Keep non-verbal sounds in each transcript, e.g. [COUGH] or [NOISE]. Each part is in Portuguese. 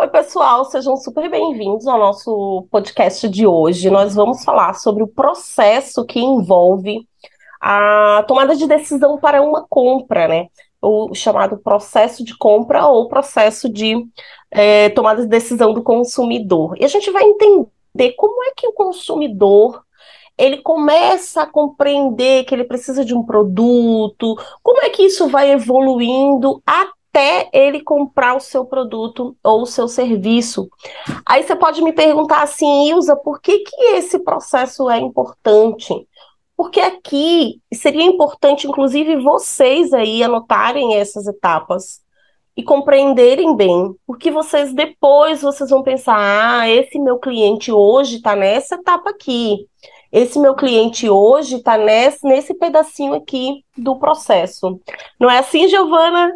Oi, pessoal, sejam super bem-vindos ao nosso podcast de hoje. Nós vamos falar sobre o processo que envolve a tomada de decisão para uma compra, né? O chamado processo de compra ou processo de é, tomada de decisão do consumidor. E a gente vai entender como é que o consumidor ele começa a compreender que ele precisa de um produto, como é que isso vai evoluindo ele comprar o seu produto ou o seu serviço. Aí você pode me perguntar assim, Ilza, por que, que esse processo é importante? Porque aqui seria importante, inclusive, vocês aí anotarem essas etapas e compreenderem bem, porque vocês depois vocês vão pensar, ah, esse meu cliente hoje está nessa etapa aqui esse meu cliente hoje está nesse, nesse pedacinho aqui do processo. Não é assim, Giovana?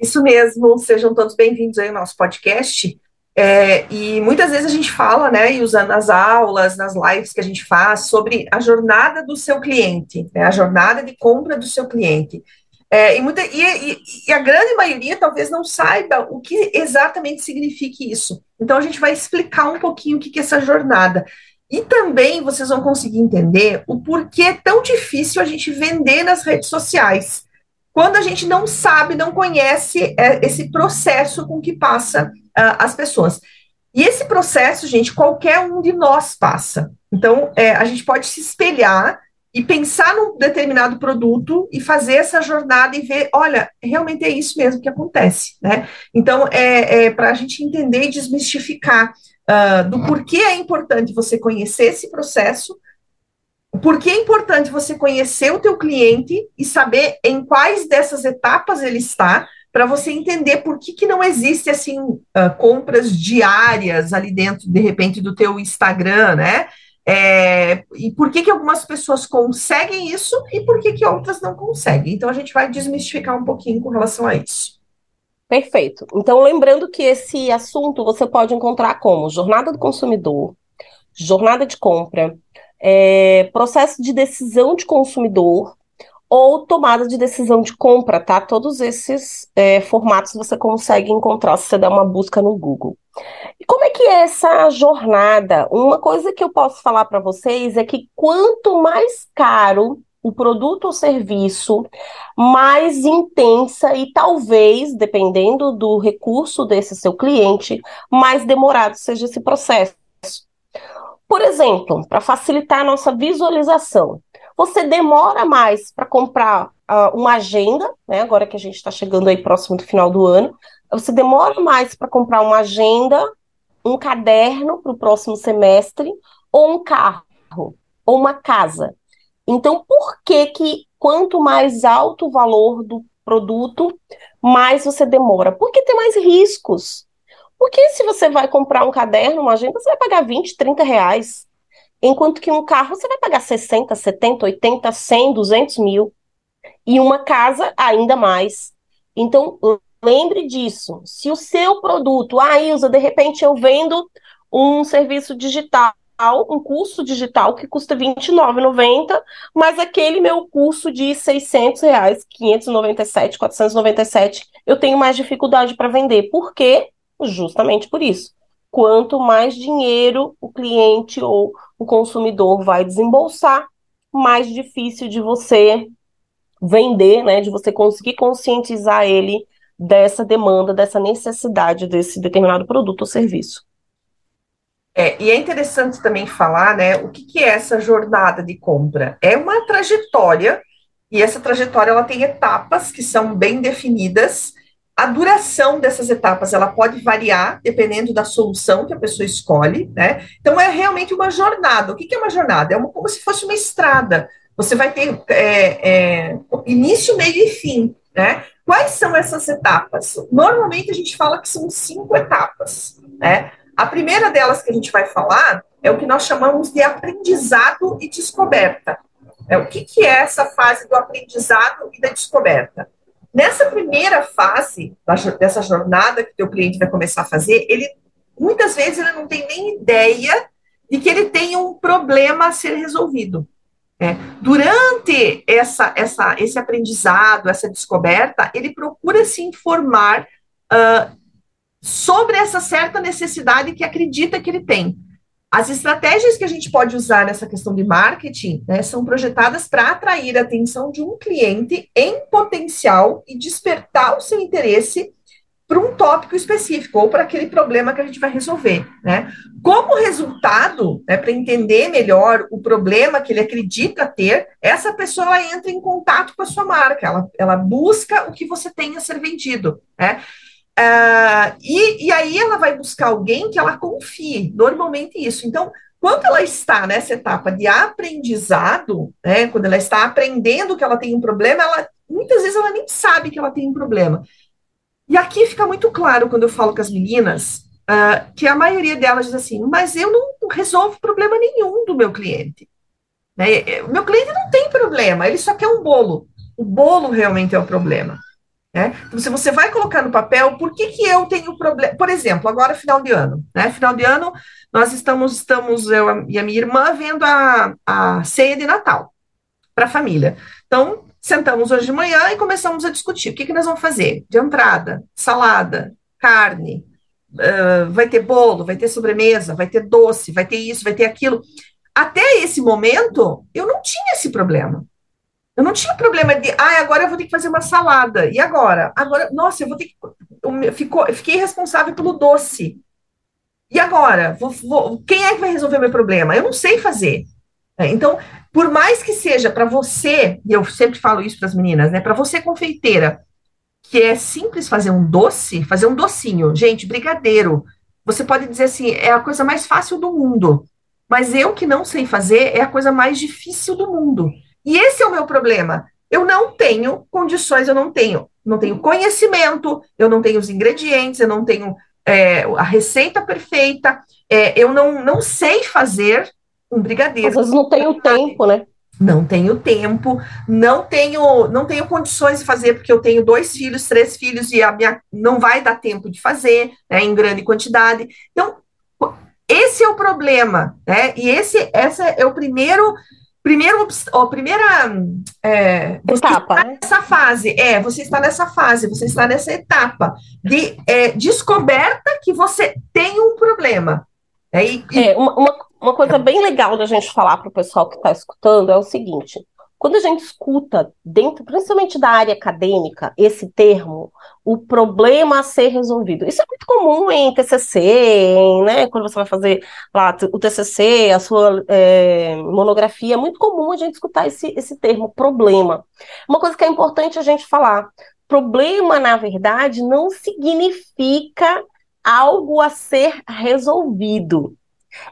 Isso mesmo, sejam todos bem-vindos aí ao nosso podcast. É, e muitas vezes a gente fala, né, e usando nas aulas, nas lives que a gente faz, sobre a jornada do seu cliente, né, a jornada de compra do seu cliente. É, e, muita, e, e, a grande maioria talvez não saiba o que exatamente significa isso. Então a gente vai explicar um pouquinho o que, que é essa jornada. E também vocês vão conseguir entender o porquê é tão difícil a gente vender nas redes sociais. Quando a gente não sabe, não conhece é, esse processo com que passa uh, as pessoas. E esse processo, gente, qualquer um de nós passa. Então, é, a gente pode se espelhar e pensar num determinado produto e fazer essa jornada e ver, olha, realmente é isso mesmo que acontece, né? Então, é, é para a gente entender e desmistificar uh, do porquê é importante você conhecer esse processo, por que é importante você conhecer o teu cliente e saber em quais dessas etapas ele está, para você entender por que, que não existe assim uh, compras diárias ali dentro, de repente, do teu Instagram, né? É, e por que, que algumas pessoas conseguem isso e por que, que outras não conseguem. Então, a gente vai desmistificar um pouquinho com relação a isso. Perfeito. Então, lembrando que esse assunto você pode encontrar como jornada do consumidor, jornada de compra, é, processo de decisão de consumidor ou tomada de decisão de compra, tá? Todos esses é, formatos você consegue encontrar se você der uma busca no Google. E como é que é essa jornada? Uma coisa que eu posso falar para vocês é que quanto mais caro o produto ou serviço mais intensa e talvez, dependendo do recurso desse seu cliente, mais demorado seja esse processo. Por exemplo, para facilitar a nossa visualização, você demora mais para comprar uh, uma agenda, né? Agora que a gente está chegando aí próximo do final do ano, você demora mais para comprar uma agenda, um caderno para o próximo semestre, ou um carro, ou uma casa. Então, por que que quanto mais alto o valor do produto, mais você demora? Porque tem mais riscos. Porque se você vai comprar um caderno, uma agenda, você vai pagar 20, 30 reais. Enquanto que um carro você vai pagar 60, 70, 80, 100, 200 mil. E uma casa, ainda mais. Então, lembre disso. Se o seu produto, ah, Ilza, de repente eu vendo um serviço digital um curso digital que custa R$29,90, mas aquele meu curso de 600 reais, 597, 497, eu tenho mais dificuldade para vender. Por quê? Justamente por isso. Quanto mais dinheiro o cliente ou o consumidor vai desembolsar, mais difícil de você vender, né, de você conseguir conscientizar ele dessa demanda, dessa necessidade desse determinado produto ou serviço. É, e é interessante também falar, né, o que, que é essa jornada de compra? É uma trajetória, e essa trajetória ela tem etapas que são bem definidas. A duração dessas etapas ela pode variar dependendo da solução que a pessoa escolhe, né? Então é realmente uma jornada. O que, é uma jornada? É uma, como se fosse uma estrada. Você vai ter é, é, início, meio e fim, né? Quais são essas etapas? Normalmente a gente fala que são cinco etapas, né? A primeira delas que a gente vai falar é o que nós chamamos de aprendizado e descoberta. É, o que, que é essa fase do aprendizado e da descoberta? Nessa primeira fase dessa jornada que o teu cliente vai começar a fazer, ele muitas vezes ele não tem nem ideia de que ele tem um problema a ser resolvido. É, durante essa, essa, esse aprendizado, essa descoberta, ele procura se informar uh, sobre essa certa necessidade que acredita que ele tem. As estratégias que a gente pode usar nessa questão de marketing né, são projetadas para atrair a atenção de um cliente em potencial e despertar o seu interesse para um tópico específico ou para aquele problema que a gente vai resolver, né? Como resultado, né, para entender melhor o problema que ele acredita ter, essa pessoa entra em contato com a sua marca, ela, ela busca o que você tem a ser vendido, né? Uh, e, e aí ela vai buscar alguém que ela confie, normalmente isso. Então, quando ela está nessa etapa de aprendizado, né, quando ela está aprendendo que ela tem um problema, ela muitas vezes ela nem sabe que ela tem um problema. E aqui fica muito claro quando eu falo com as meninas uh, que a maioria delas diz assim: mas eu não resolvo problema nenhum do meu cliente. Né? O meu cliente não tem problema, ele só quer um bolo. O bolo realmente é o problema. Né? Então, se você vai colocar no papel, por que, que eu tenho problema? Por exemplo, agora final de ano, né? Final de ano, nós estamos, estamos eu e a minha irmã, vendo a, a ceia de Natal para a família. Então, sentamos hoje de manhã e começamos a discutir o que, que nós vamos fazer de entrada, salada, carne, uh, vai ter bolo, vai ter sobremesa, vai ter doce, vai ter isso, vai ter aquilo. Até esse momento, eu não tinha esse problema. Eu não tinha problema de, ah, agora eu vou ter que fazer uma salada. E agora? Agora, nossa, eu vou ter que. Eu, ficou, eu fiquei responsável pelo doce. E agora? Vou, vou, quem é que vai resolver meu problema? Eu não sei fazer. É, então, por mais que seja para você, e eu sempre falo isso para as meninas, né? Para você, confeiteira, que é simples fazer um doce, fazer um docinho. Gente, brigadeiro. Você pode dizer assim, é a coisa mais fácil do mundo. Mas eu que não sei fazer, é a coisa mais difícil do mundo. E esse é o meu problema. Eu não tenho condições, eu não tenho, não tenho conhecimento, eu não tenho os ingredientes, eu não tenho é, a receita perfeita, é, eu não, não sei fazer um brigadeiro. Às vezes não tenho tempo, né? Não tenho tempo, não tenho, não tenho condições de fazer, porque eu tenho dois filhos, três filhos, e a minha não vai dar tempo de fazer, né, em grande quantidade. Então, esse é o problema, né? E esse, essa é o primeiro primeiro, a primeira é, etapa, né? nessa fase, é, você está nessa fase, você está nessa etapa de é, descoberta que você tem um problema. É, e, é uma, uma, uma coisa bem legal da gente falar para o pessoal que está escutando é o seguinte: quando a gente escuta, dentro, principalmente da área acadêmica, esse termo, o problema a ser resolvido. Isso é muito comum em TCC, em, né, quando você vai fazer lá o TCC, a sua é, monografia, é muito comum a gente escutar esse, esse termo, problema. Uma coisa que é importante a gente falar, problema, na verdade, não significa algo a ser resolvido.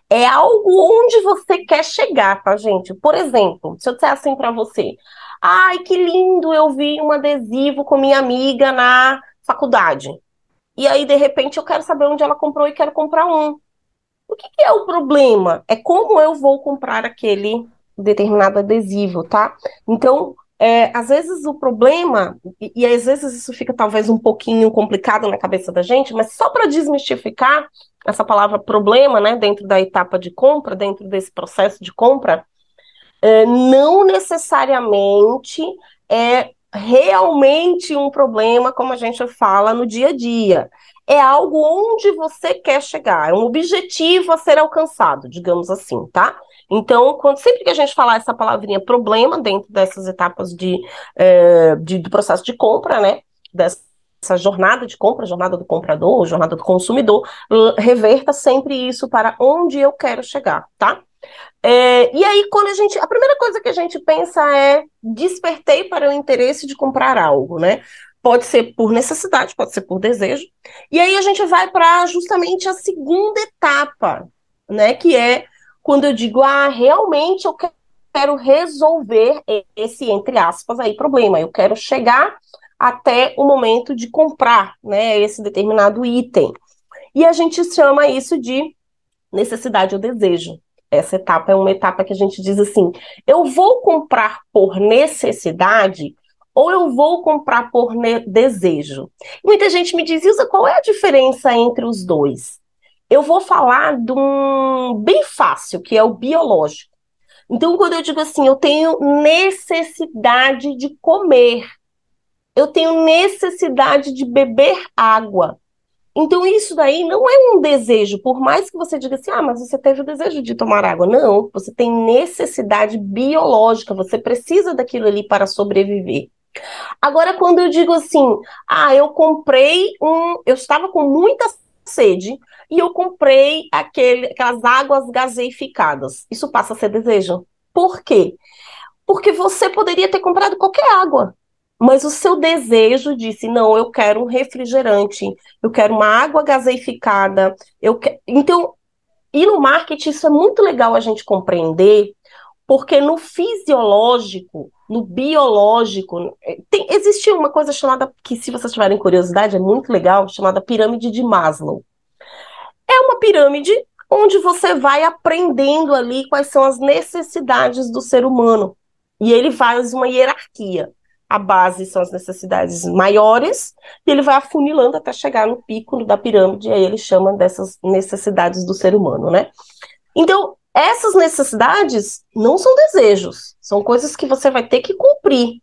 É algo onde você quer chegar, tá, gente? Por exemplo, se eu disser assim para você, ai, que lindo, eu vi um adesivo com minha amiga na faculdade. E aí, de repente, eu quero saber onde ela comprou e quero comprar um. O que, que é o problema? É como eu vou comprar aquele determinado adesivo, tá? Então, é, às vezes o problema, e, e, às vezes isso fica talvez um pouquinho complicado na cabeça da gente, mas só para desmistificar essa palavra problema, né, dentro da etapa de compra, dentro desse processo de compra, é, não necessariamente é realmente um problema, como a gente fala no dia a dia. É algo onde você quer chegar, é um objetivo a ser alcançado, digamos assim, tá? Então, quando, sempre que a gente falar essa palavrinha problema dentro dessas etapas de, é, de, do processo de compra, né? Dessa jornada de compra, jornada do comprador, jornada do consumidor, reverta sempre isso para onde eu quero chegar, tá? É, e aí, quando a gente. A primeira coisa que a gente pensa é despertei para o interesse de comprar algo, né? Pode ser por necessidade, pode ser por desejo. E aí a gente vai para justamente a segunda etapa, né? Que é quando eu digo, ah, realmente eu quero resolver esse, entre aspas, aí, problema. Eu quero chegar até o momento de comprar, né, esse determinado item. E a gente chama isso de necessidade ou desejo. Essa etapa é uma etapa que a gente diz assim: eu vou comprar por necessidade ou eu vou comprar por desejo. Muita gente me diz, Ilza, qual é a diferença entre os dois? Eu vou falar de um bem fácil, que é o biológico. Então, quando eu digo assim, eu tenho necessidade de comer, eu tenho necessidade de beber água. Então, isso daí não é um desejo, por mais que você diga assim, ah, mas você teve o desejo de tomar água. Não, você tem necessidade biológica, você precisa daquilo ali para sobreviver. Agora, quando eu digo assim, ah, eu comprei um. Eu estava com muita sede e eu comprei aquele, aquelas águas gaseificadas. Isso passa a ser desejo. Por quê? Porque você poderia ter comprado qualquer água, mas o seu desejo disse: não, eu quero um refrigerante, eu quero uma água gaseificada. Eu. Então, e no marketing isso é muito legal a gente compreender, porque no fisiológico, no biológico, tem, existe uma coisa chamada, que se vocês tiverem curiosidade, é muito legal, chamada pirâmide de Maslow. É uma pirâmide onde você vai aprendendo ali quais são as necessidades do ser humano. E ele faz uma hierarquia. A base são as necessidades maiores, e ele vai afunilando até chegar no pico da pirâmide, e aí ele chama dessas necessidades do ser humano, né? Então, essas necessidades não são desejos, são coisas que você vai ter que cumprir.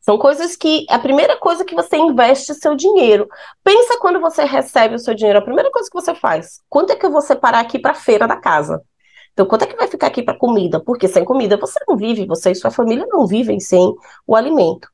São coisas que a primeira coisa que você investe seu dinheiro. Pensa quando você recebe o seu dinheiro, a primeira coisa que você faz. Quanto é que eu vou separar aqui para a feira da casa? Então, quanto é que vai ficar aqui para comida? Porque sem comida você não vive, você e sua família não vivem sem o alimento.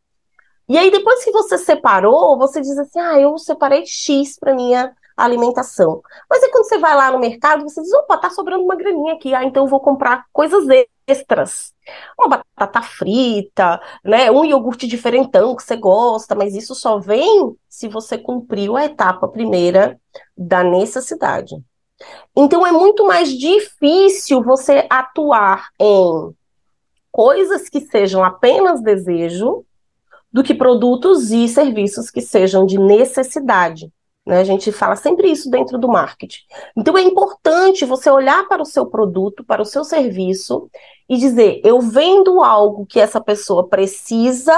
E aí, depois que você separou, você diz assim: ah, eu separei X para minha alimentação. Mas aí quando você vai lá no mercado, você diz, opa, tá sobrando uma graninha aqui, ah, então eu vou comprar coisas extras. Uma batata frita, né, um iogurte diferentão que você gosta, mas isso só vem se você cumpriu a etapa primeira da necessidade. Então é muito mais difícil você atuar em coisas que sejam apenas desejo do que produtos e serviços que sejam de necessidade. Né? A gente fala sempre isso dentro do marketing. Então é importante você olhar para o seu produto, para o seu serviço e dizer: eu vendo algo que essa pessoa precisa,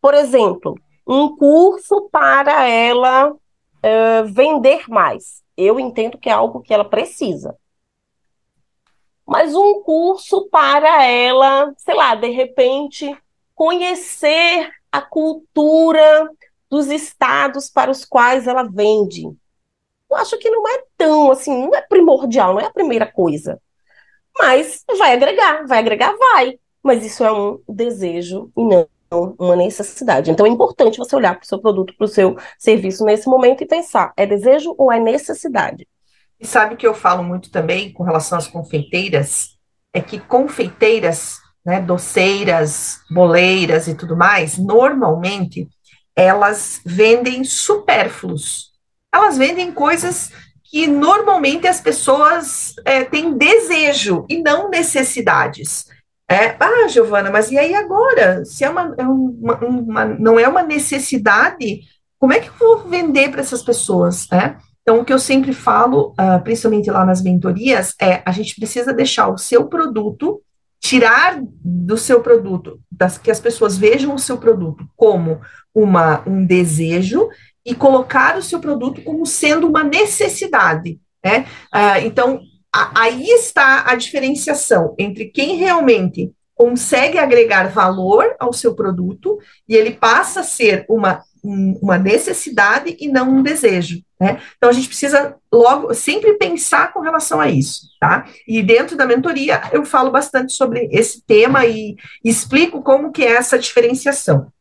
por exemplo, um curso para ela uh, vender mais. Eu entendo que é algo que ela precisa. Mas um curso para ela, sei lá, de repente, conhecer a cultura dos estados para os quais ela vende. Eu acho que não é tão assim, não é primordial, não é a primeira coisa. Mas vai agregar, vai agregar, vai. Mas isso é um desejo e não uma necessidade. Então é importante você olhar para o seu produto, para o seu serviço nesse momento e pensar: é desejo ou é necessidade? E sabe que eu falo muito também com relação às confeiteiras? É que confeiteiras, né, doceiras, boleiras e tudo mais, normalmente elas vendem supérfluos. Elas vendem coisas que normalmente as pessoas é, têm desejo e não necessidades. É, ah, Giovana, mas e aí agora? Se é uma, é uma, uma, não é uma necessidade, como é que eu vou vender para essas pessoas? É? Então, o que eu sempre falo, uh, principalmente lá nas mentorias, é a gente precisa deixar o seu produto, tirar do seu produto, das, que as pessoas vejam o seu produto como uma, um desejo e colocar o seu produto como sendo uma necessidade. Né? Ah, então, a, aí está a diferenciação entre quem realmente consegue agregar valor ao seu produto e ele passa a ser uma, uma necessidade e não um desejo. Né? Então a gente precisa logo sempre pensar com relação a isso, tá? E dentro da mentoria eu falo bastante sobre esse tema e, e explico como que é essa diferenciação.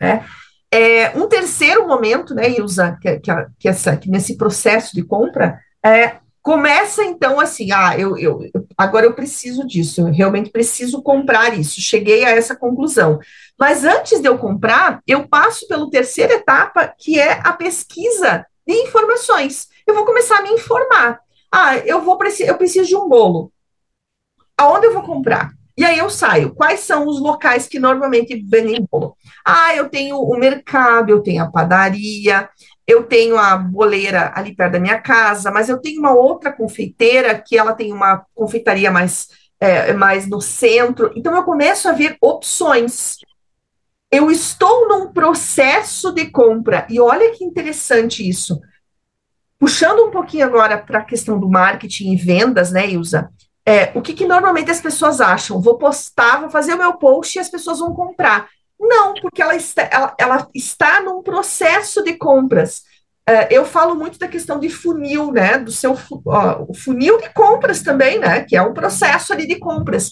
Né? É, um terceiro momento, né, Ilza, que, que, que, essa, que nesse processo de compra, é, começa então assim, ah, eu, eu, agora eu preciso disso, eu realmente preciso comprar isso, cheguei a essa conclusão. Mas antes de eu comprar, eu passo pela terceira etapa, que é a pesquisa de informações. Eu vou começar a me informar. Ah, eu vou eu preciso de um bolo. Aonde eu vou comprar? E aí eu saio. Quais são os locais que normalmente vendem bolo? Ah, eu tenho o mercado, eu tenho a padaria, eu tenho a boleira ali perto da minha casa, mas eu tenho uma outra confeiteira que ela tem uma confeitaria mais, é, mais no centro. Então eu começo a ver opções. Eu estou num processo de compra, e olha que interessante isso. Puxando um pouquinho agora para a questão do marketing e vendas, né, Ilza? É, o que, que normalmente as pessoas acham? Vou postar, vou fazer o meu post e as pessoas vão comprar. Não, porque ela está, ela, ela está num processo de compras. uh, eu falo muito da questão de funil, né? Do seu uh, o funil de compras também, né? Que é um processo ali de compras.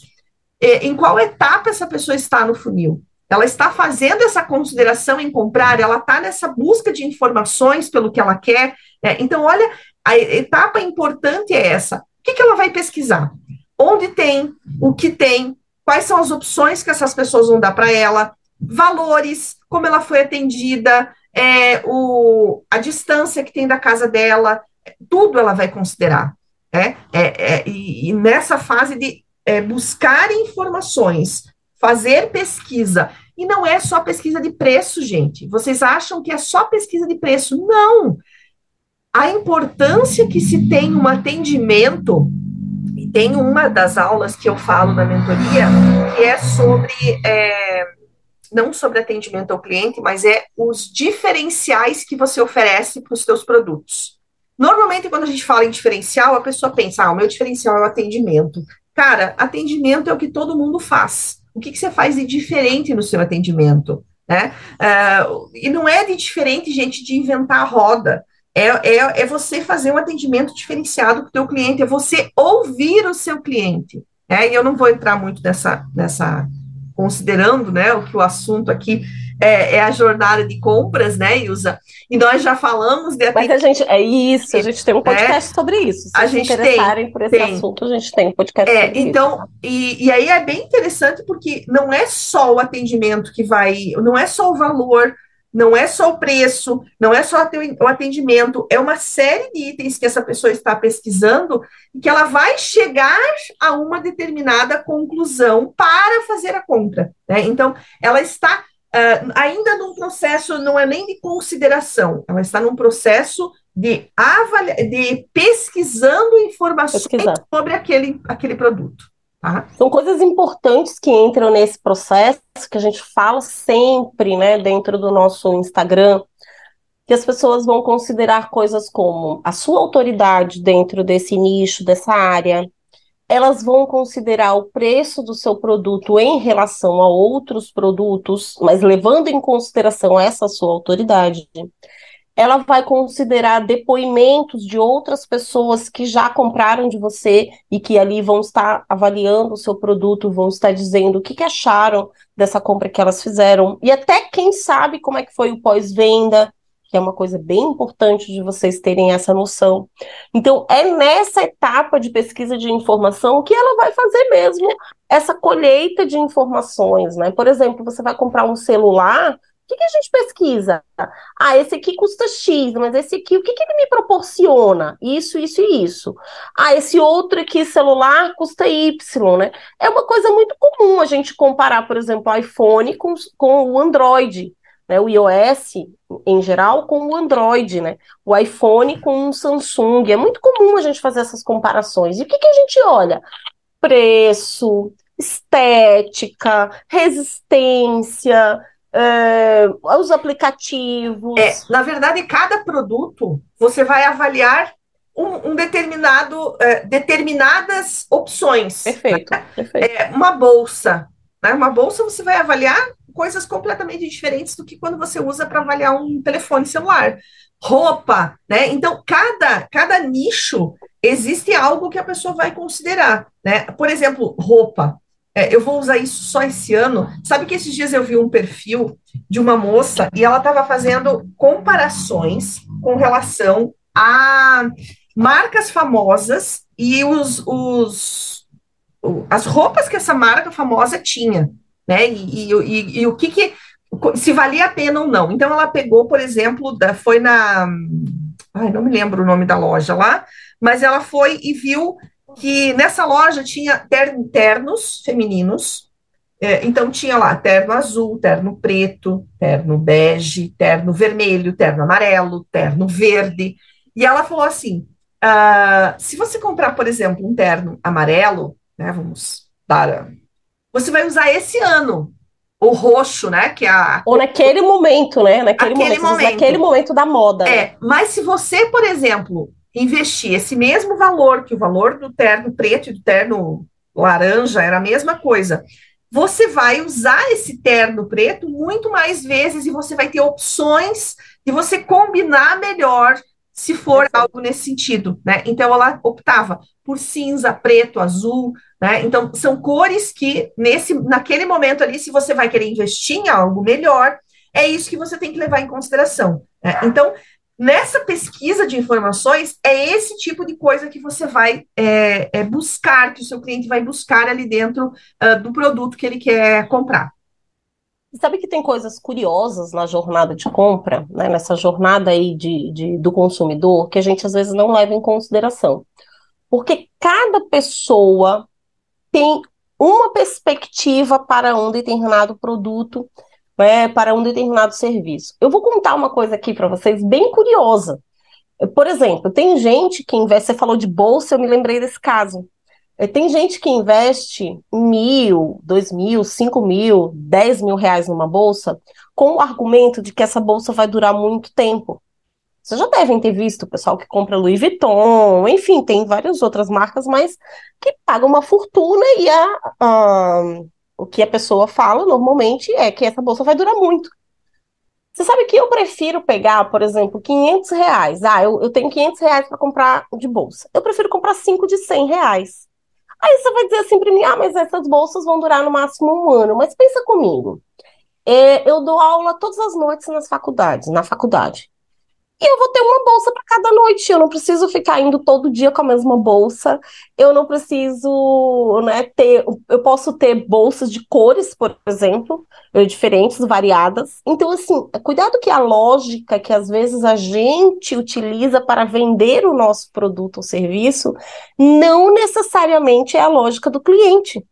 E, em qual etapa essa pessoa está no funil? Ela está fazendo essa consideração em comprar, ela está nessa busca de informações pelo que ela quer. Né? Então, olha, a etapa importante é essa. O que, que ela vai pesquisar? Onde tem, o que tem, quais são as opções que essas pessoas vão dar para ela, valores, como ela foi atendida, é, o, a distância que tem da casa dela, tudo ela vai considerar. É, é, é e, e, nessa fase de é, buscar informações, fazer pesquisa, e não é só pesquisa de preço, gente. Vocês acham que é só pesquisa de preço? Não! A importância que se tem um atendimento, e tem uma das aulas que eu falo na mentoria, que é sobre é, não sobre atendimento ao cliente, mas é os diferenciais que você oferece para os seus produtos. Normalmente, quando a gente fala em diferencial, a pessoa pensa, ah, o meu diferencial é o atendimento. Cara, atendimento é o que todo mundo faz. O que, que você faz de diferente no seu atendimento? Né? Uh, e não é de diferente, gente, de inventar a roda. É, é, é você fazer um atendimento diferenciado para o teu cliente, é você ouvir o seu cliente. Né? E eu não vou entrar muito nessa, nessa considerando, né, o que o assunto aqui é, é, a jornada de compras, né, Ilza? E nós já falamos de Mas a gente, é isso, a gente tem um podcast é, sobre isso. Se a gente interessarem tem, por esse tem. assunto, a gente tem um podcast é, sobre então, isso. E, e aí é bem interessante porque não é só o atendimento que vai, não é só o valor, não é só o preço, não é só o atendimento, é uma série de itens que essa pessoa está pesquisando e que ela vai chegar a uma determinada conclusão para fazer a compra. Né? Então, ela está uh, ainda num processo, não é nem de consideração, ela está num processo de, avalia de pesquisando informações Pesquisar. sobre aquele, aquele produto. Tá? São coisas importantes que entram nesse processo, que a gente fala sempre, né, dentro do nosso Instagram, que as pessoas vão considerar coisas como a sua autoridade dentro desse nicho, dessa área, elas vão considerar o preço do seu produto em relação a outros produtos, mas levando em consideração essa sua autoridade ela vai considerar depoimentos de outras pessoas que já compraram de você e que ali vão estar avaliando o seu produto, vão estar dizendo o que, que acharam dessa compra que elas fizeram, e até quem sabe como é que foi o pós-venda, que é uma coisa bem importante de vocês terem essa noção. Então, é nessa etapa de pesquisa de informação que ela vai fazer mesmo essa colheita de informações, né? Por exemplo, você vai comprar um celular, que, que a gente pesquisa? Ah, esse aqui custa X, mas esse aqui, o que, que ele me proporciona? Isso, isso e isso. Ah, esse outro aqui, celular, custa Y, né? É uma coisa muito comum a gente comparar, por exemplo, o iPhone com, com o Android, né? O iOS, em geral, com o Android, né? O iPhone com o Samsung. É muito comum a gente fazer essas comparações. E o que, que a gente olha? Preço, estética, resistência, é, os aplicativos. É, na verdade, cada produto você vai avaliar um, um determinado, é, determinadas opções. Perfeito. Né? perfeito. É, uma bolsa. Né? Uma bolsa você vai avaliar coisas completamente diferentes do que quando você usa para avaliar um telefone celular. Roupa, né? Então, cada, cada nicho existe algo que a pessoa vai considerar, né? Por exemplo, roupa. É, eu vou usar isso só esse ano. Sabe que esses dias eu vi um perfil de uma moça e ela estava fazendo comparações com relação a marcas famosas e os, os as roupas que essa marca famosa tinha, né? E, e, e, e o que, que se valia a pena ou não. Então ela pegou, por exemplo, da, foi na ai, não me lembro o nome da loja lá, mas ela foi e viu que nessa loja tinha ternos femininos, é, então tinha lá terno azul, terno preto, terno bege, terno vermelho, terno amarelo, terno verde, e ela falou assim, uh, se você comprar, por exemplo, um terno amarelo, né, vamos dar, você vai usar esse ano, o roxo, né? Que é a... Ou naquele momento, né? Naquele momento, momento. Naquele momento da moda. É, né? mas se você, por exemplo, investir esse mesmo valor, que o valor do terno preto e do terno laranja era a mesma coisa, você vai usar esse terno preto muito mais vezes e você vai ter opções de você combinar melhor se for algo nesse sentido, né? Então ela optava por cinza, preto, azul, né? Então são cores que nesse naquele momento ali, se você vai querer investir em algo melhor, é isso que você tem que levar em consideração. Né? Então nessa pesquisa de informações é esse tipo de coisa que você vai é, é buscar, que o seu cliente vai buscar ali dentro uh, do produto que ele quer comprar. Sabe que tem coisas curiosas na jornada de compra, né, nessa jornada aí de, de, do consumidor, que a gente às vezes não leva em consideração. Porque cada pessoa tem uma perspectiva para um determinado produto, né, para um determinado serviço. Eu vou contar uma coisa aqui para vocês bem curiosa. Por exemplo, tem gente que investe, você falou de bolsa, eu me lembrei desse caso. É, tem gente que investe mil, dois mil, cinco mil, dez mil reais numa bolsa com o argumento de que essa bolsa vai durar muito tempo. Vocês já devem ter visto o pessoal que compra Louis Vuitton, enfim, tem várias outras marcas, mas que pagam uma fortuna e a, a, o que a pessoa fala normalmente é que essa bolsa vai durar muito. Você sabe que eu prefiro pegar, por exemplo, 500 reais. Ah, eu, eu tenho 500 reais para comprar de bolsa. Eu prefiro comprar cinco de 100 reais. Aí você vai dizer assim para mim, ah, mas essas bolsas vão durar no máximo um ano. Mas pensa comigo. É, eu dou aula todas as noites nas faculdades, na faculdade. E eu vou ter uma bolsa para cada noite. Eu não preciso ficar indo todo dia com a mesma bolsa. Eu não preciso, né, ter. Eu posso ter bolsas de cores, por exemplo, diferentes, variadas. Então, assim, cuidado que a lógica que às vezes a gente utiliza para vender o nosso produto ou serviço não necessariamente é a lógica do cliente.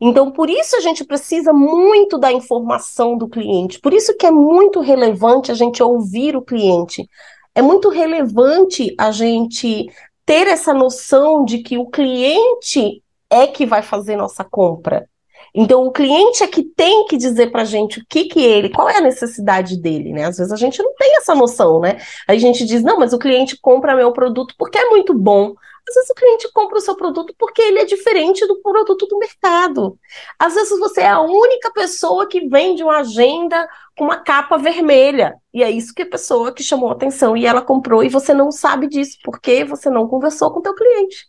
Então, por isso a gente precisa muito da informação do cliente, por isso que é muito relevante a gente ouvir o cliente. É muito relevante a gente ter essa noção de que o cliente é que vai fazer nossa compra. Então, o cliente é que tem que dizer para a gente o que que ele, qual é a necessidade dele, né? Às vezes a gente não tem essa noção, né? Aí a gente diz, não, mas o cliente compra meu produto porque é muito bom. Às vezes o cliente compra o seu produto porque ele é diferente do produto do mercado. Às vezes você é a única pessoa que vende uma agenda com uma capa vermelha. E é isso que a pessoa que chamou atenção e ela comprou e você não sabe disso porque você não conversou com o teu cliente.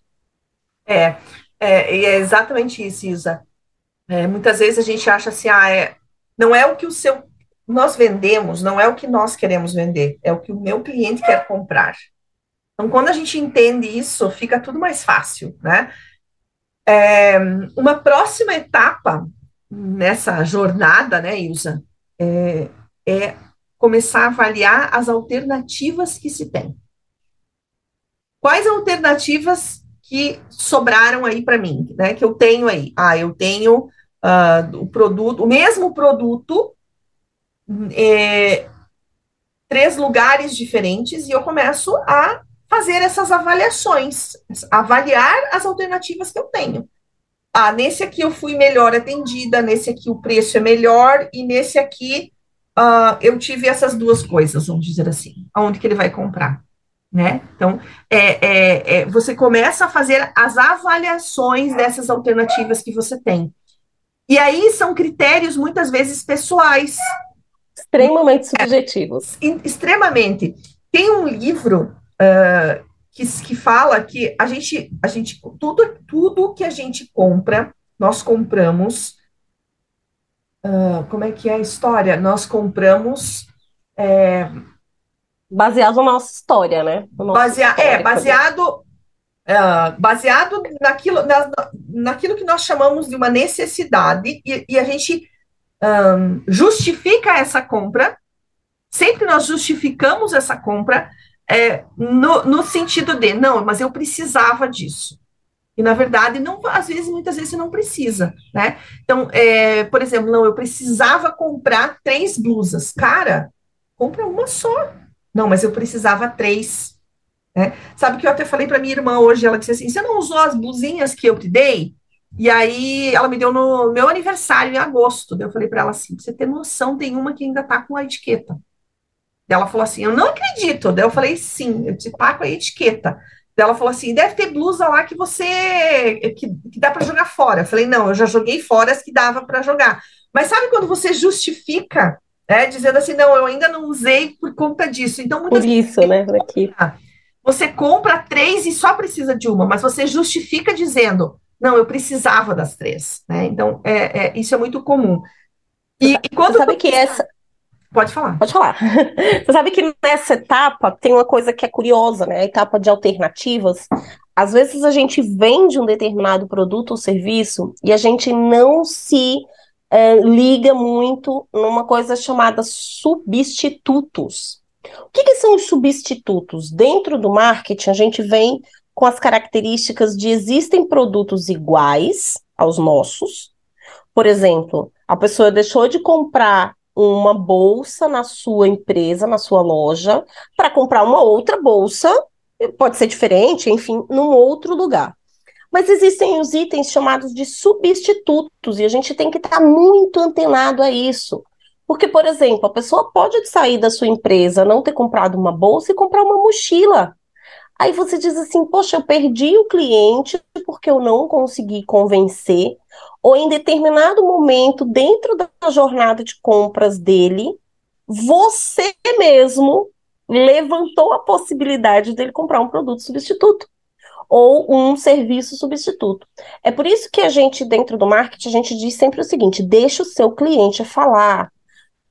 É, é, é exatamente isso, Isa. É, muitas vezes a gente acha assim, ah, é, não é o que o seu nós vendemos, não é o que nós queremos vender, é o que o meu cliente quer comprar. Então, quando a gente entende isso, fica tudo mais fácil, né? É, uma próxima etapa nessa jornada, né, Ilza, é, é começar a avaliar as alternativas que se tem. Quais alternativas que sobraram aí para mim, né? Que eu tenho aí? Ah, eu tenho uh, o produto, o mesmo produto, é, três lugares diferentes e eu começo a fazer essas avaliações, avaliar as alternativas que eu tenho. Ah, nesse aqui eu fui melhor atendida, nesse aqui o preço é melhor, e nesse aqui uh, eu tive essas duas coisas, vamos dizer assim, aonde que ele vai comprar, né? Então, é, é, é, você começa a fazer as avaliações dessas alternativas que você tem. E aí são critérios muitas vezes pessoais. Extremamente subjetivos. extremamente. Tem um livro uh, que, que fala que a gente, a gente tudo, tudo que a gente compra, nós compramos. Uh, como é que é a história? Nós compramos. É, baseado na nossa história, né? Basea é, baseado. Uh, baseado naquilo, na, naquilo que nós chamamos de uma necessidade, e, e a gente um, justifica essa compra, sempre nós justificamos essa compra é, no, no sentido de, não, mas eu precisava disso. E, na verdade, não, às vezes, muitas vezes, você não precisa, né? Então, é, por exemplo, não, eu precisava comprar três blusas. Cara, compra uma só. Não, mas eu precisava três. Né? Sabe que eu até falei para minha irmã hoje, ela disse assim, você não usou as blusinhas que eu te dei? E aí, ela me deu no meu aniversário, em agosto. Eu falei para ela assim, você tem noção, tem uma que ainda tá com a etiqueta. Ela falou assim: Eu não acredito. Daí eu falei: Sim, eu te pago a etiqueta. Daí ela falou assim: Deve ter blusa lá que você. que, que dá para jogar fora. Eu falei: Não, eu já joguei fora as que dava para jogar. Mas sabe quando você justifica né? Dizendo assim, não, eu ainda não usei por conta disso. Então, por isso, né? Aqui. Você compra três e só precisa de uma, mas você justifica dizendo, não, eu precisava das três, né? Então, é, é isso é muito comum. E, e quando você sabe que essa Pode falar. Pode falar. [LAUGHS] Você sabe que nessa etapa tem uma coisa que é curiosa, né? A etapa de alternativas. Às vezes a gente vende um determinado produto ou serviço e a gente não se é, liga muito numa coisa chamada substitutos. O que, que são os substitutos? Dentro do marketing, a gente vem com as características de existem produtos iguais aos nossos. Por exemplo, a pessoa deixou de comprar uma bolsa na sua empresa, na sua loja, para comprar uma outra bolsa, pode ser diferente, enfim, num outro lugar. Mas existem os itens chamados de substitutos, e a gente tem que estar tá muito antenado a isso. Porque, por exemplo, a pessoa pode sair da sua empresa, não ter comprado uma bolsa e comprar uma mochila. Aí você diz assim: Poxa, eu perdi o cliente porque eu não consegui convencer, ou em determinado momento, dentro da jornada de compras dele, você mesmo levantou a possibilidade dele comprar um produto substituto ou um serviço substituto. É por isso que a gente, dentro do marketing, a gente diz sempre o seguinte: deixa o seu cliente falar.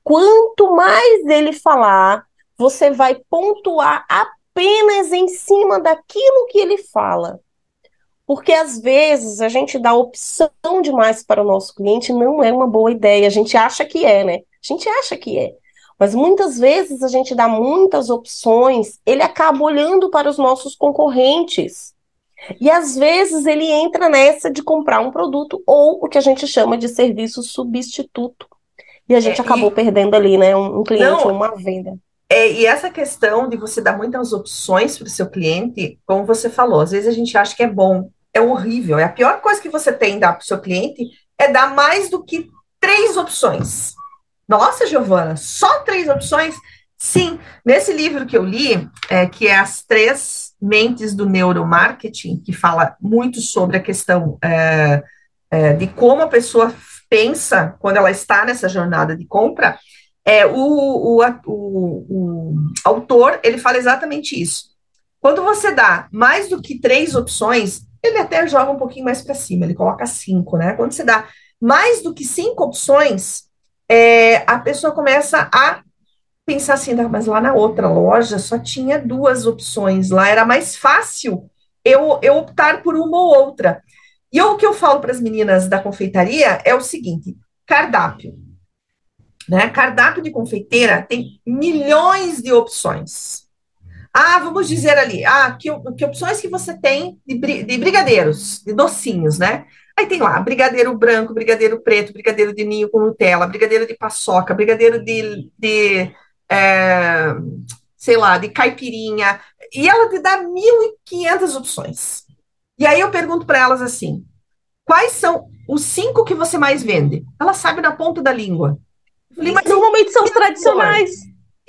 Quanto mais ele falar, você vai pontuar apenas em cima daquilo que ele fala. Porque às vezes a gente dá opção demais para o nosso cliente não é uma boa ideia. A gente acha que é, né? A gente acha que é. Mas muitas vezes a gente dá muitas opções, ele acaba olhando para os nossos concorrentes. E às vezes ele entra nessa de comprar um produto ou o que a gente chama de serviço substituto. E a gente é, acabou e... perdendo ali, né, um, um cliente ou uma venda. É, e essa questão de você dar muitas opções para o seu cliente, como você falou, às vezes a gente acha que é bom, é horrível. É a pior coisa que você tem dar para o seu cliente é dar mais do que três opções. Nossa, Giovana, só três opções? Sim, nesse livro que eu li, é, que é As Três Mentes do Neuromarketing, que fala muito sobre a questão é, é, de como a pessoa pensa quando ela está nessa jornada de compra, é, o, o, o, o autor ele fala exatamente isso. Quando você dá mais do que três opções, ele até joga um pouquinho mais para cima, ele coloca cinco, né? Quando você dá mais do que cinco opções, é, a pessoa começa a pensar assim, mas lá na outra loja só tinha duas opções, lá era mais fácil eu, eu optar por uma ou outra. E o que eu falo para as meninas da confeitaria é o seguinte: cardápio. Né? Cardápio de confeiteira tem milhões de opções. Ah, vamos dizer ali, ah, que, que opções que você tem de, de brigadeiros, de docinhos, né? Aí tem lá brigadeiro branco, brigadeiro preto, brigadeiro de ninho com Nutella, brigadeiro de paçoca, brigadeiro de, de é, sei lá, de caipirinha, e ela te dá 1.500 opções. E aí eu pergunto para elas assim: quais são os cinco que você mais vende? Ela sabe na ponta da língua. Falei, mas normalmente são os tradicionais.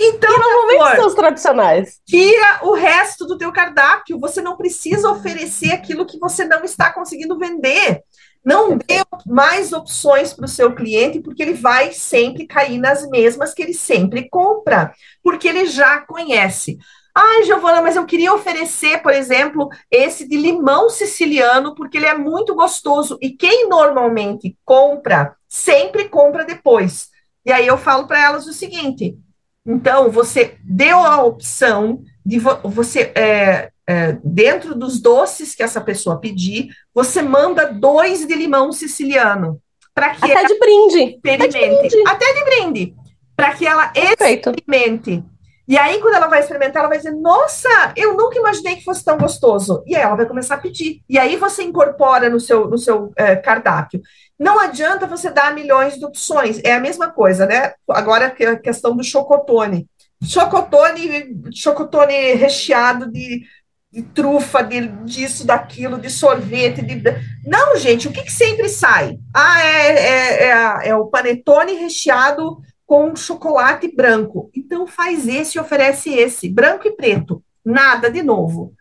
Então, normalmente são os tradicionais. Tira o resto do teu cardápio. Você não precisa oferecer aquilo que você não está conseguindo vender. Não dê mais opções para o seu cliente, porque ele vai sempre cair nas mesmas que ele sempre compra, porque ele já conhece. Ai, Giovana, mas eu queria oferecer, por exemplo, esse de limão siciliano, porque ele é muito gostoso. E quem normalmente compra, sempre compra depois. E aí eu falo para elas o seguinte: então, você deu a opção de vo você é, é, dentro dos doces que essa pessoa pedir, você manda dois de limão siciliano. para que Até de brinde. Experimente. Até de brinde. Brinde. Para que ela Perfeito. experimente. E aí, quando ela vai experimentar, ela vai dizer: Nossa, eu nunca imaginei que fosse tão gostoso. E aí ela vai começar a pedir. E aí você incorpora no seu, no seu é, cardápio. Não adianta você dar milhões de opções. É a mesma coisa, né? Agora a questão do chocotone. Chocotone, chocotone recheado de de trufa, de, disso, daquilo, de sorvete. De... Não, gente, o que, que sempre sai? Ah, é, é, é, é, o panetone recheado com chocolate branco. Então faz esse e oferece esse, branco e preto. Nada de novo.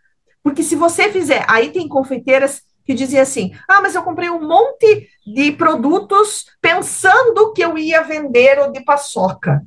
Porque se você fizer, aí tem confeiteiras que dizem assim: ah, mas eu comprei um monte de produtos pensando que eu ia vender o de paçoca.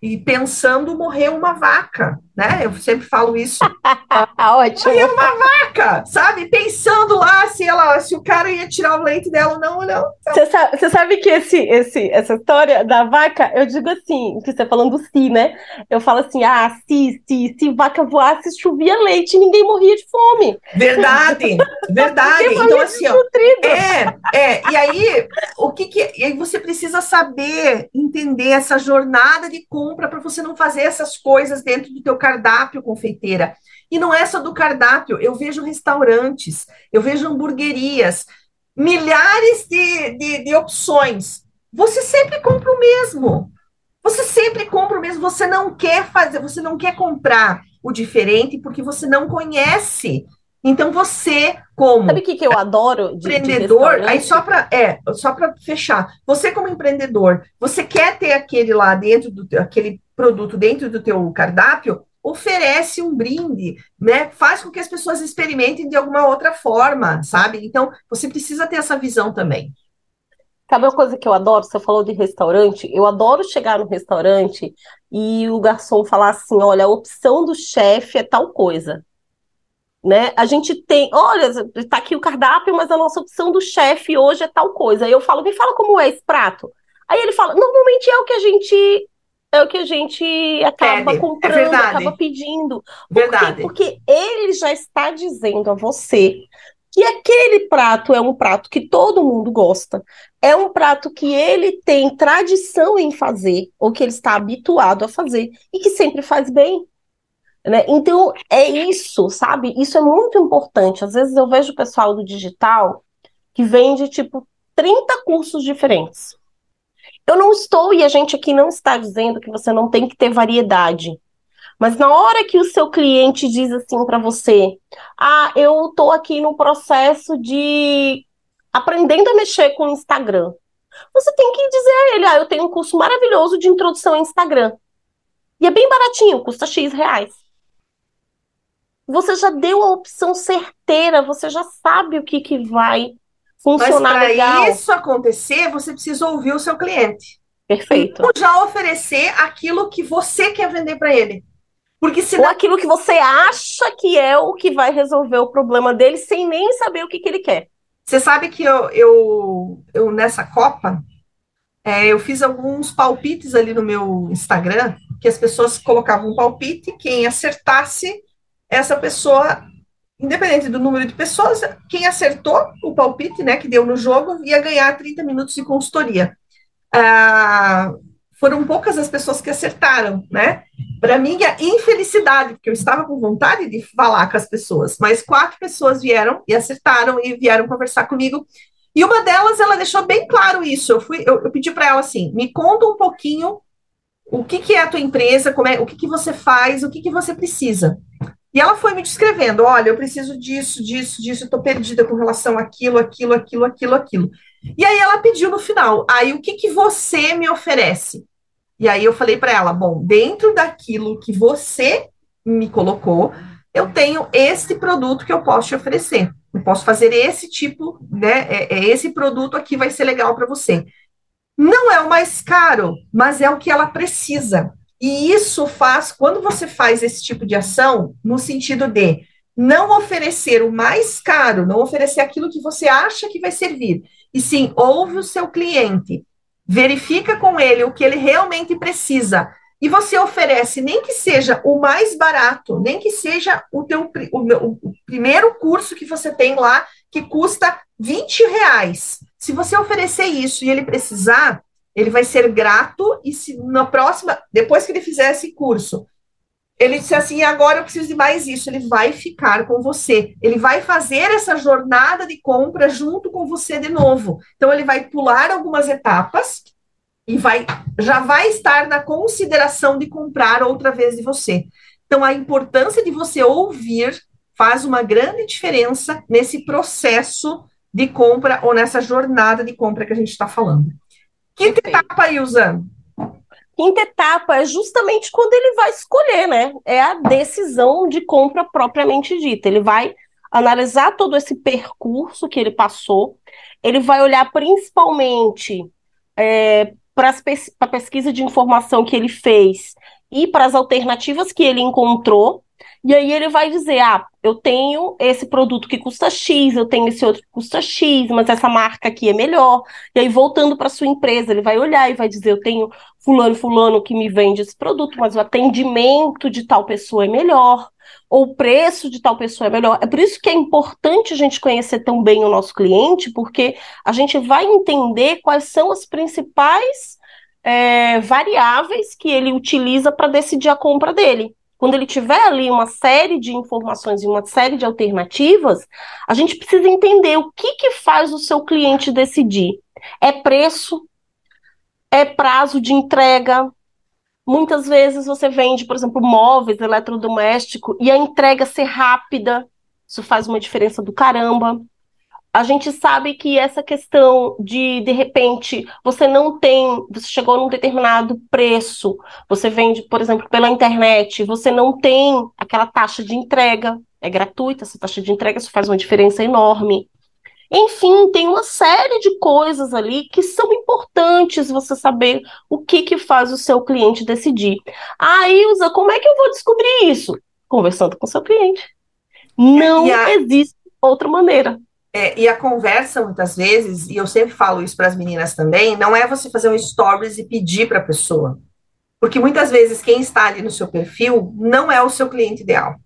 e pensando morrer uma vaca, né? Eu sempre falo isso. [LAUGHS] Ótimo. Morrer uma vaca, sabe? Pensando lá se ela, se o cara ia tirar o leite dela ou não, ou não. Você sabe, você sabe que esse, esse, essa história da vaca, eu digo assim, que você falando si, né? Eu falo assim, ah, se, se, se vaca voasse, chovia leite e ninguém morria de fome. Verdade, [LAUGHS] verdade. Então, assim, ó, é, é, e aí, o que que, e aí você precisa saber, entender essa jornada de compra para você não fazer essas coisas dentro do teu cardápio, confeiteira. E não é só do cardápio, eu vejo restaurantes, eu vejo hamburguerias, milhares de, de, de opções. Você sempre compra o mesmo. Você sempre compra o mesmo, você não quer fazer, você não quer comprar o diferente porque você não conhece. Então você, como Sabe o que, que eu adoro de, empreendedor, de aí só para é, só para fechar, você como empreendedor, você quer ter aquele lá dentro do aquele produto dentro do teu cardápio, oferece um brinde, né? Faz com que as pessoas experimentem de alguma outra forma, sabe? Então, você precisa ter essa visão também. Sabe uma coisa que eu adoro? Você falou de restaurante. Eu adoro chegar no restaurante e o garçom falar assim: olha, a opção do chefe é tal coisa. Né? A gente tem, olha, tá aqui o cardápio, mas a nossa opção do chefe hoje é tal coisa. Aí eu falo, me fala como é esse prato. Aí ele fala, normalmente é o que a gente é o que a gente acaba Pede. É comprando, é acaba pedindo. Por verdade. Porque ele já está dizendo a você que aquele prato é um prato que todo mundo gosta, é um prato que ele tem tradição em fazer, ou que ele está habituado a fazer, e que sempre faz bem. Né? Então, é isso, sabe? Isso é muito importante. Às vezes eu vejo o pessoal do digital que vende, tipo, 30 cursos diferentes. Eu não estou, e a gente aqui não está dizendo que você não tem que ter variedade. Mas na hora que o seu cliente diz assim para você: Ah, eu estou aqui no processo de aprendendo a mexer com o Instagram. Você tem que dizer a ele: Ah, eu tenho um curso maravilhoso de introdução ao Instagram. E é bem baratinho, custa X reais. Você já deu a opção certeira, você já sabe o que, que vai funcionar Mas para isso acontecer, você precisa ouvir o seu cliente. Perfeito. Ou já oferecer aquilo que você quer vender para ele. Porque senão... Ou aquilo que você acha que é o que vai resolver o problema dele sem nem saber o que, que ele quer. Você sabe que eu, eu, eu nessa Copa, é, eu fiz alguns palpites ali no meu Instagram, que as pessoas colocavam um palpite, quem acertasse, essa pessoa independente do número de pessoas, quem acertou o palpite, né, que deu no jogo, ia ganhar 30 minutos de consultoria. Ah, foram poucas as pessoas que acertaram, né? Para mim, a infelicidade, porque eu estava com vontade de falar com as pessoas, mas quatro pessoas vieram e acertaram e vieram conversar comigo. E uma delas, ela deixou bem claro isso. Eu, fui, eu, eu pedi para ela assim: me conta um pouquinho o que, que é a tua empresa, como é, o que, que você faz, o que, que você precisa. E ela foi me descrevendo: olha, eu preciso disso, disso, disso, tô perdida com relação àquilo, aquilo, aquilo, aquilo, aquilo. E aí ela pediu no final: aí o que, que você me oferece? E aí eu falei para ela: bom, dentro daquilo que você me colocou, eu tenho esse produto que eu posso te oferecer. Eu posso fazer esse tipo, né? É, é esse produto aqui vai ser legal para você. Não é o mais caro, mas é o que ela precisa. E isso faz, quando você faz esse tipo de ação, no sentido de não oferecer o mais caro, não oferecer aquilo que você acha que vai servir, e sim ouve o seu cliente, verifica com ele o que ele realmente precisa, e você oferece, nem que seja o mais barato, nem que seja o teu o, o primeiro curso que você tem lá, que custa 20 reais. Se você oferecer isso e ele precisar, ele vai ser grato e se na próxima, depois que ele fizer esse curso, ele disse assim, agora eu preciso de mais isso, ele vai ficar com você. Ele vai fazer essa jornada de compra junto com você de novo. Então ele vai pular algumas etapas e vai já vai estar na consideração de comprar outra vez de você. Então a importância de você ouvir faz uma grande diferença nesse processo de compra ou nessa jornada de compra que a gente está falando. Quinta Perfeito. etapa, Ilza. Quinta etapa é justamente quando ele vai escolher, né? É a decisão de compra propriamente dita. Ele vai analisar todo esse percurso que ele passou, ele vai olhar principalmente é, para a pesquisa de informação que ele fez e para as alternativas que ele encontrou. E aí ele vai dizer: ah, eu tenho esse produto que custa X, eu tenho esse outro que custa X, mas essa marca aqui é melhor. E aí, voltando para sua empresa, ele vai olhar e vai dizer: eu tenho fulano, fulano que me vende esse produto, mas o atendimento de tal pessoa é melhor, ou o preço de tal pessoa é melhor. É por isso que é importante a gente conhecer tão bem o nosso cliente, porque a gente vai entender quais são as principais é, variáveis que ele utiliza para decidir a compra dele. Quando ele tiver ali uma série de informações e uma série de alternativas, a gente precisa entender o que, que faz o seu cliente decidir. É preço? É prazo de entrega? Muitas vezes você vende, por exemplo, móveis, eletrodoméstico, e a entrega ser rápida. Isso faz uma diferença do caramba a gente sabe que essa questão de, de repente, você não tem, você chegou num determinado preço, você vende, por exemplo, pela internet, você não tem aquela taxa de entrega, é gratuita essa taxa de entrega, isso faz uma diferença enorme. Enfim, tem uma série de coisas ali que são importantes você saber o que, que faz o seu cliente decidir. Ah, Ilza, como é que eu vou descobrir isso? Conversando com o seu cliente. Não existe outra maneira. É, e a conversa, muitas vezes, e eu sempre falo isso para as meninas também, não é você fazer um stories e pedir para a pessoa. Porque muitas vezes quem está ali no seu perfil não é o seu cliente ideal.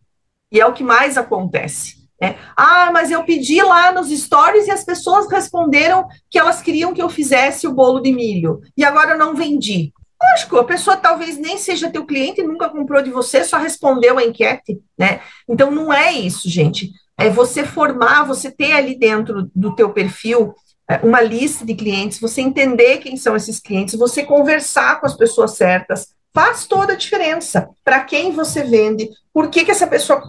E é o que mais acontece. Né? Ah, mas eu pedi lá nos stories e as pessoas responderam que elas queriam que eu fizesse o bolo de milho. E agora eu não vendi. Lógico, a pessoa talvez nem seja teu cliente, nunca comprou de você, só respondeu a enquete, né? Então não é isso, gente é você formar, você ter ali dentro do teu perfil é, uma lista de clientes, você entender quem são esses clientes, você conversar com as pessoas certas, faz toda a diferença. Para quem você vende, por que, que essa pessoa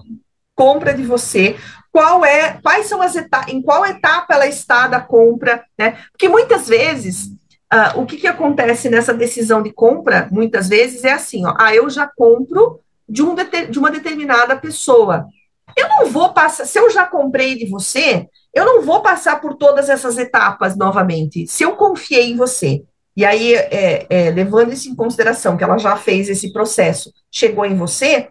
compra de você, qual é, quais são as etapas, em qual etapa ela está da compra, né? Porque muitas vezes uh, o que, que acontece nessa decisão de compra, muitas vezes, é assim, ó, ah, eu já compro de, um de uma determinada pessoa. Eu não vou passar, se eu já comprei de você, eu não vou passar por todas essas etapas novamente. Se eu confiei em você, e aí, é, é, levando isso em consideração, que ela já fez esse processo, chegou em você,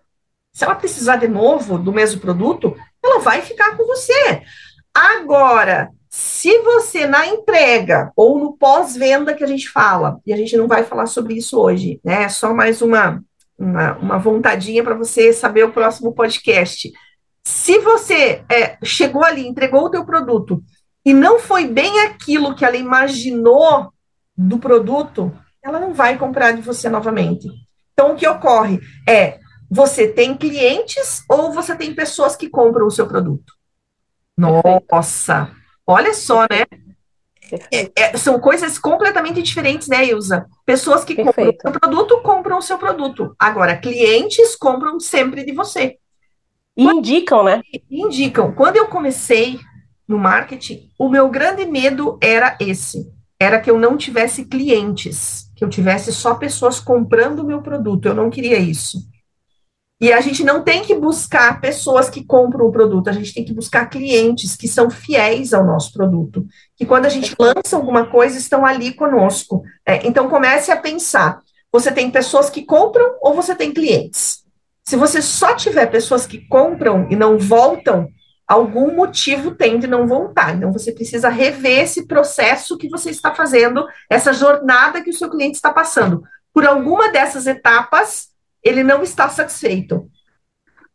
se ela precisar de novo do mesmo produto, ela vai ficar com você. Agora, se você na entrega ou no pós-venda que a gente fala, e a gente não vai falar sobre isso hoje, né? É só mais uma, uma, uma vontadinha para você saber o próximo podcast. Se você é, chegou ali, entregou o teu produto e não foi bem aquilo que ela imaginou do produto, ela não vai comprar de você novamente. Então, o que ocorre é, você tem clientes ou você tem pessoas que compram o seu produto? Nossa, olha só, né? É, é, são coisas completamente diferentes, né, Ilza? Pessoas que Perfeito. compram o seu produto compram o seu produto. Agora, clientes compram sempre de você. E indicam, né? Indicam. Quando eu comecei no marketing, o meu grande medo era esse: era que eu não tivesse clientes, que eu tivesse só pessoas comprando o meu produto. Eu não queria isso. E a gente não tem que buscar pessoas que compram o produto, a gente tem que buscar clientes que são fiéis ao nosso produto, que quando a gente lança alguma coisa estão ali conosco. É, então comece a pensar: você tem pessoas que compram ou você tem clientes? Se você só tiver pessoas que compram e não voltam, algum motivo tem de não voltar. Então, você precisa rever esse processo que você está fazendo, essa jornada que o seu cliente está passando. Por alguma dessas etapas, ele não está satisfeito.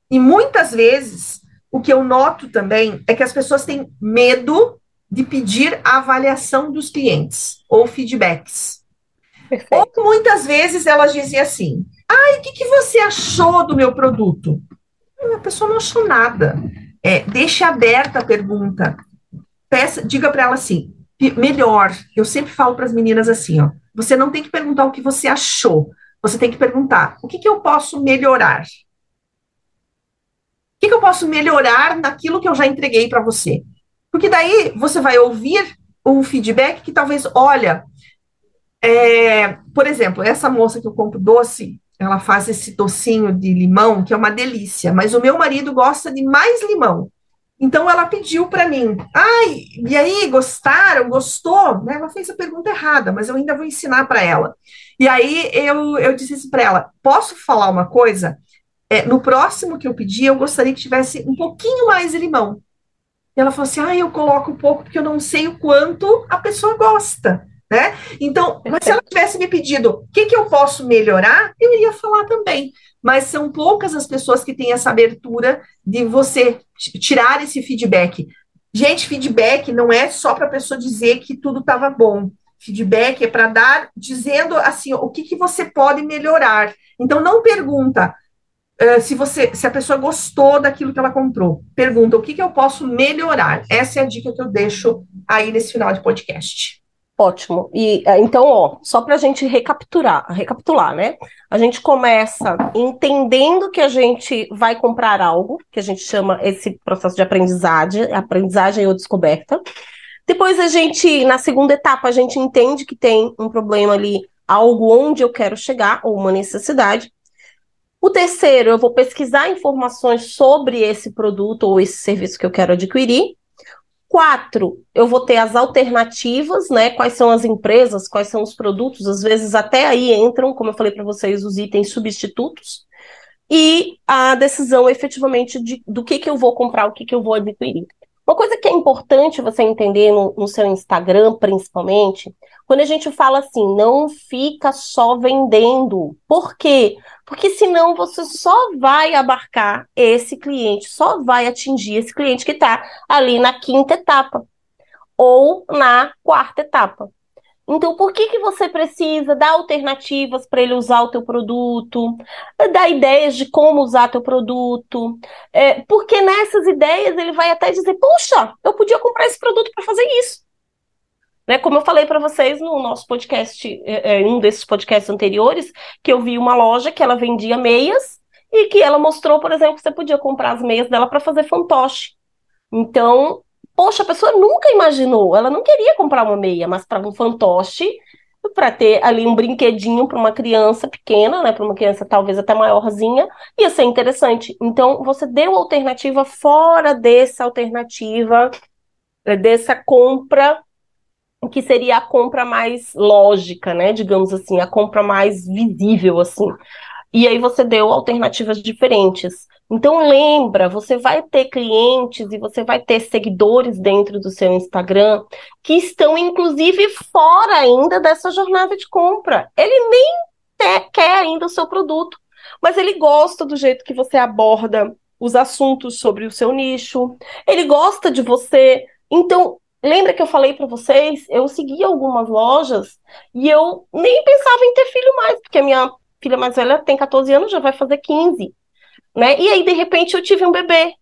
E muitas vezes, o que eu noto também é que as pessoas têm medo de pedir a avaliação dos clientes ou feedbacks. Perfeito. Ou muitas vezes elas dizem assim: Ai, o que, que você achou do meu produto? A pessoa não achou nada. É, deixe aberta a pergunta. Peça, diga para ela assim: melhor. Eu sempre falo para as meninas assim: ó, você não tem que perguntar o que você achou. Você tem que perguntar: o que, que eu posso melhorar? O que, que eu posso melhorar naquilo que eu já entreguei para você? Porque daí você vai ouvir um feedback que talvez, olha, é, por exemplo, essa moça que eu compro doce, ela faz esse docinho de limão, que é uma delícia, mas o meu marido gosta de mais limão. Então ela pediu para mim, ai, e aí, gostaram? Gostou? Né, ela fez a pergunta errada, mas eu ainda vou ensinar para ela. E aí eu, eu disse assim para ela: posso falar uma coisa? É, no próximo que eu pedi, eu gostaria que tivesse um pouquinho mais de limão. E ela falou assim: ah, eu coloco um pouco porque eu não sei o quanto a pessoa gosta. Né? Então, mas se ela tivesse me pedido o que, que eu posso melhorar, eu iria falar também mas são poucas as pessoas que têm essa abertura de você tirar esse feedback. Gente, feedback não é só para a pessoa dizer que tudo estava bom. Feedback é para dar, dizendo assim, o que, que você pode melhorar. Então, não pergunta uh, se você, se a pessoa gostou daquilo que ela comprou. Pergunta o que, que eu posso melhorar. Essa é a dica que eu deixo aí nesse final de podcast. Ótimo. E é, então, ó, só para a gente recapitular, recapitular, né? A gente começa entendendo que a gente vai comprar algo, que a gente chama esse processo de aprendizagem, aprendizagem ou descoberta. Depois a gente, na segunda etapa, a gente entende que tem um problema ali, algo onde eu quero chegar, ou uma necessidade. O terceiro, eu vou pesquisar informações sobre esse produto ou esse serviço que eu quero adquirir. Quatro, eu vou ter as alternativas, né? Quais são as empresas, quais são os produtos, às vezes até aí entram, como eu falei para vocês, os itens substitutos, e a decisão efetivamente de, do que, que eu vou comprar, o que, que eu vou adquirir. Uma coisa que é importante você entender no, no seu Instagram, principalmente, quando a gente fala assim, não fica só vendendo. Por quê? Porque senão você só vai abarcar esse cliente, só vai atingir esse cliente que está ali na quinta etapa ou na quarta etapa. Então, por que, que você precisa dar alternativas para ele usar o teu produto, dar ideias de como usar teu produto? É, porque nessas ideias ele vai até dizer, puxa, eu podia comprar esse produto para fazer isso. Né? Como eu falei para vocês no nosso podcast, é, é, um desses podcasts anteriores, que eu vi uma loja que ela vendia meias e que ela mostrou, por exemplo, que você podia comprar as meias dela para fazer fantoche. Então, poxa, a pessoa nunca imaginou, ela não queria comprar uma meia, mas para um fantoche, para ter ali um brinquedinho para uma criança pequena, né, para uma criança talvez até maiorzinha, ia ser interessante. Então, você deu alternativa fora dessa alternativa, dessa compra que seria a compra mais lógica, né? Digamos assim, a compra mais visível, assim. E aí você deu alternativas diferentes. Então lembra, você vai ter clientes e você vai ter seguidores dentro do seu Instagram que estão inclusive fora ainda dessa jornada de compra. Ele nem quer ainda o seu produto, mas ele gosta do jeito que você aborda os assuntos sobre o seu nicho. Ele gosta de você. Então, Lembra que eu falei para vocês? Eu segui algumas lojas e eu nem pensava em ter filho mais, porque a minha filha mais velha tem 14 anos, já vai fazer 15. Né? E aí, de repente, eu tive um bebê.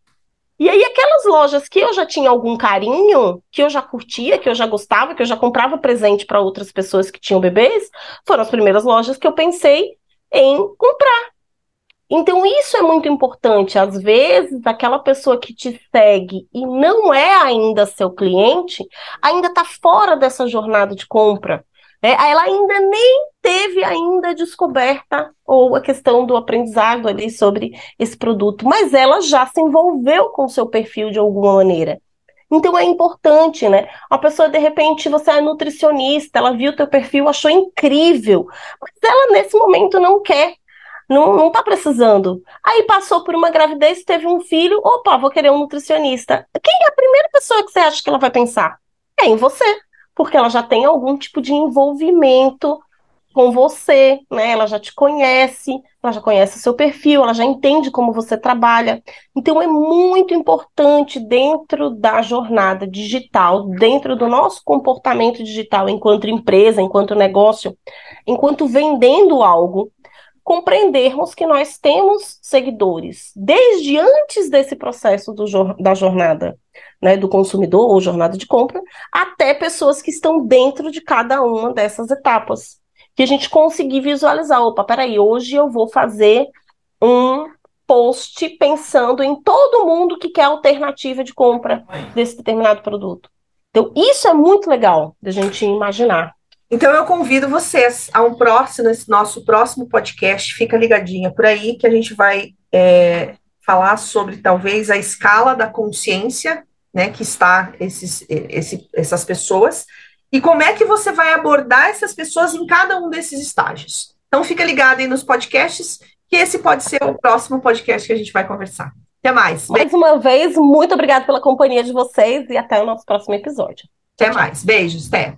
E aí, aquelas lojas que eu já tinha algum carinho, que eu já curtia, que eu já gostava, que eu já comprava presente para outras pessoas que tinham bebês, foram as primeiras lojas que eu pensei em comprar. Então, isso é muito importante. Às vezes, aquela pessoa que te segue e não é ainda seu cliente, ainda está fora dessa jornada de compra. Né? Ela ainda nem teve ainda descoberta ou a questão do aprendizado ali sobre esse produto, mas ela já se envolveu com o seu perfil de alguma maneira. Então é importante, né? A pessoa, de repente, você é nutricionista, ela viu o teu perfil, achou incrível, mas ela nesse momento não quer não, não tá precisando. Aí passou por uma gravidez, teve um filho, opa, vou querer um nutricionista. Quem é a primeira pessoa que você acha que ela vai pensar? É em você, porque ela já tem algum tipo de envolvimento com você, né? Ela já te conhece, ela já conhece o seu perfil, ela já entende como você trabalha. Então é muito importante dentro da jornada digital, dentro do nosso comportamento digital enquanto empresa, enquanto negócio, enquanto vendendo algo, compreendermos que nós temos seguidores desde antes desse processo do, da jornada né, do consumidor ou jornada de compra, até pessoas que estão dentro de cada uma dessas etapas. Que a gente conseguir visualizar, opa, peraí, hoje eu vou fazer um post pensando em todo mundo que quer alternativa de compra desse determinado produto. Então, isso é muito legal da gente imaginar. Então eu convido vocês a um próximo, esse nosso próximo podcast, fica ligadinha por aí, que a gente vai é, falar sobre talvez a escala da consciência, né, que está esses, esse, essas pessoas, e como é que você vai abordar essas pessoas em cada um desses estágios. Então fica ligado aí nos podcasts, que esse pode ser o próximo podcast que a gente vai conversar. Até mais. Mais uma vez, muito obrigada pela companhia de vocês e até o nosso próximo episódio. Até mais. Beijos, até.